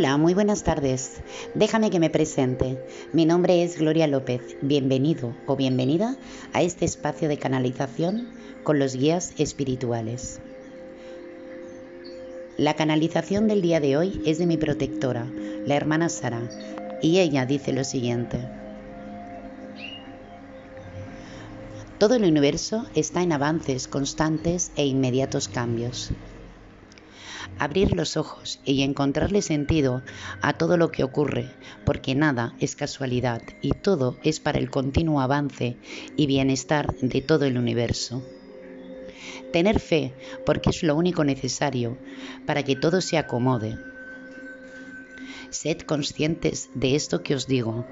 Hola, muy buenas tardes. Déjame que me presente. Mi nombre es Gloria López. Bienvenido o bienvenida a este espacio de canalización con los guías espirituales. La canalización del día de hoy es de mi protectora, la hermana Sara, y ella dice lo siguiente. Todo el universo está en avances constantes e inmediatos cambios abrir los ojos y encontrarle sentido a todo lo que ocurre, porque nada es casualidad y todo es para el continuo avance y bienestar de todo el universo. Tener fe, porque es lo único necesario para que todo se acomode. Sed conscientes de esto que os digo.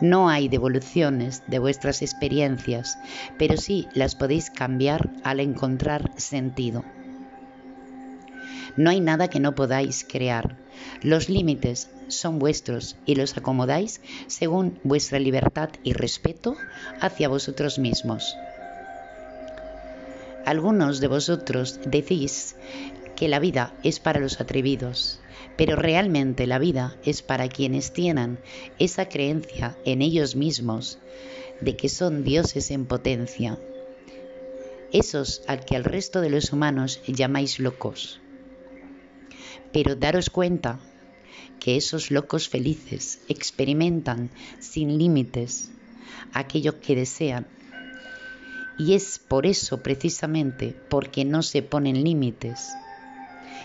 No hay devoluciones de vuestras experiencias, pero sí las podéis cambiar al encontrar sentido. No hay nada que no podáis crear. Los límites son vuestros y los acomodáis según vuestra libertad y respeto hacia vosotros mismos. Algunos de vosotros decís que la vida es para los atrevidos, pero realmente la vida es para quienes tienen esa creencia en ellos mismos de que son dioses en potencia, esos al que al resto de los humanos llamáis locos. Pero daros cuenta que esos locos felices experimentan sin límites aquello que desean. Y es por eso precisamente porque no se ponen límites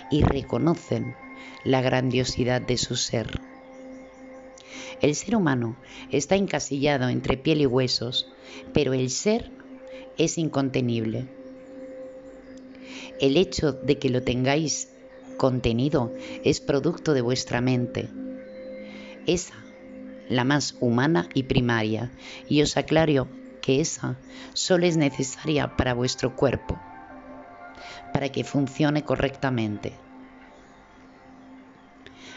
y reconocen la grandiosidad de su ser. El ser humano está encasillado entre piel y huesos, pero el ser es incontenible. El hecho de que lo tengáis contenido es producto de vuestra mente. Esa, la más humana y primaria. Y os aclaro que esa solo es necesaria para vuestro cuerpo, para que funcione correctamente.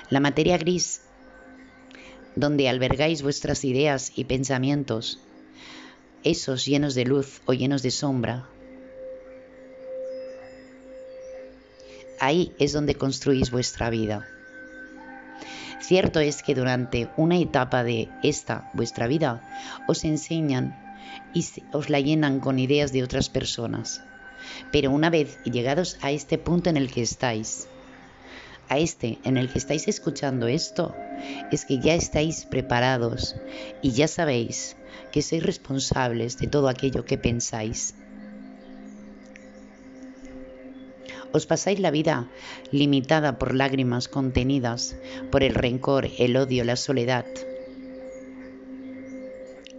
La materia gris, donde albergáis vuestras ideas y pensamientos, esos llenos de luz o llenos de sombra, ahí es donde construís vuestra vida. Cierto es que durante una etapa de esta vuestra vida os enseñan y os la llenan con ideas de otras personas. Pero una vez llegados a este punto en el que estáis, a este en el que estáis escuchando esto, es que ya estáis preparados y ya sabéis que sois responsables de todo aquello que pensáis. Os pasáis la vida limitada por lágrimas contenidas, por el rencor, el odio, la soledad.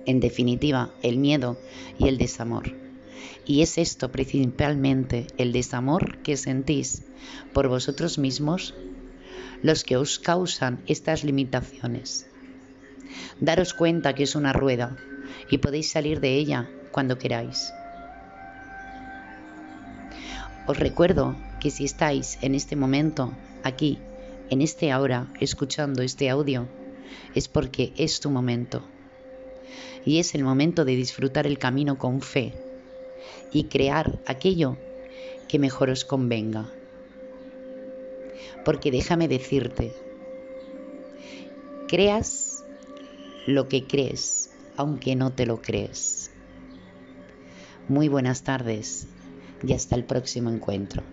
En definitiva, el miedo y el desamor. Y es esto principalmente, el desamor que sentís por vosotros mismos, los que os causan estas limitaciones. Daros cuenta que es una rueda y podéis salir de ella cuando queráis. Os recuerdo que si estáis en este momento, aquí, en este ahora, escuchando este audio, es porque es tu momento. Y es el momento de disfrutar el camino con fe y crear aquello que mejor os convenga. Porque déjame decirte, creas lo que crees, aunque no te lo crees. Muy buenas tardes y hasta el próximo encuentro.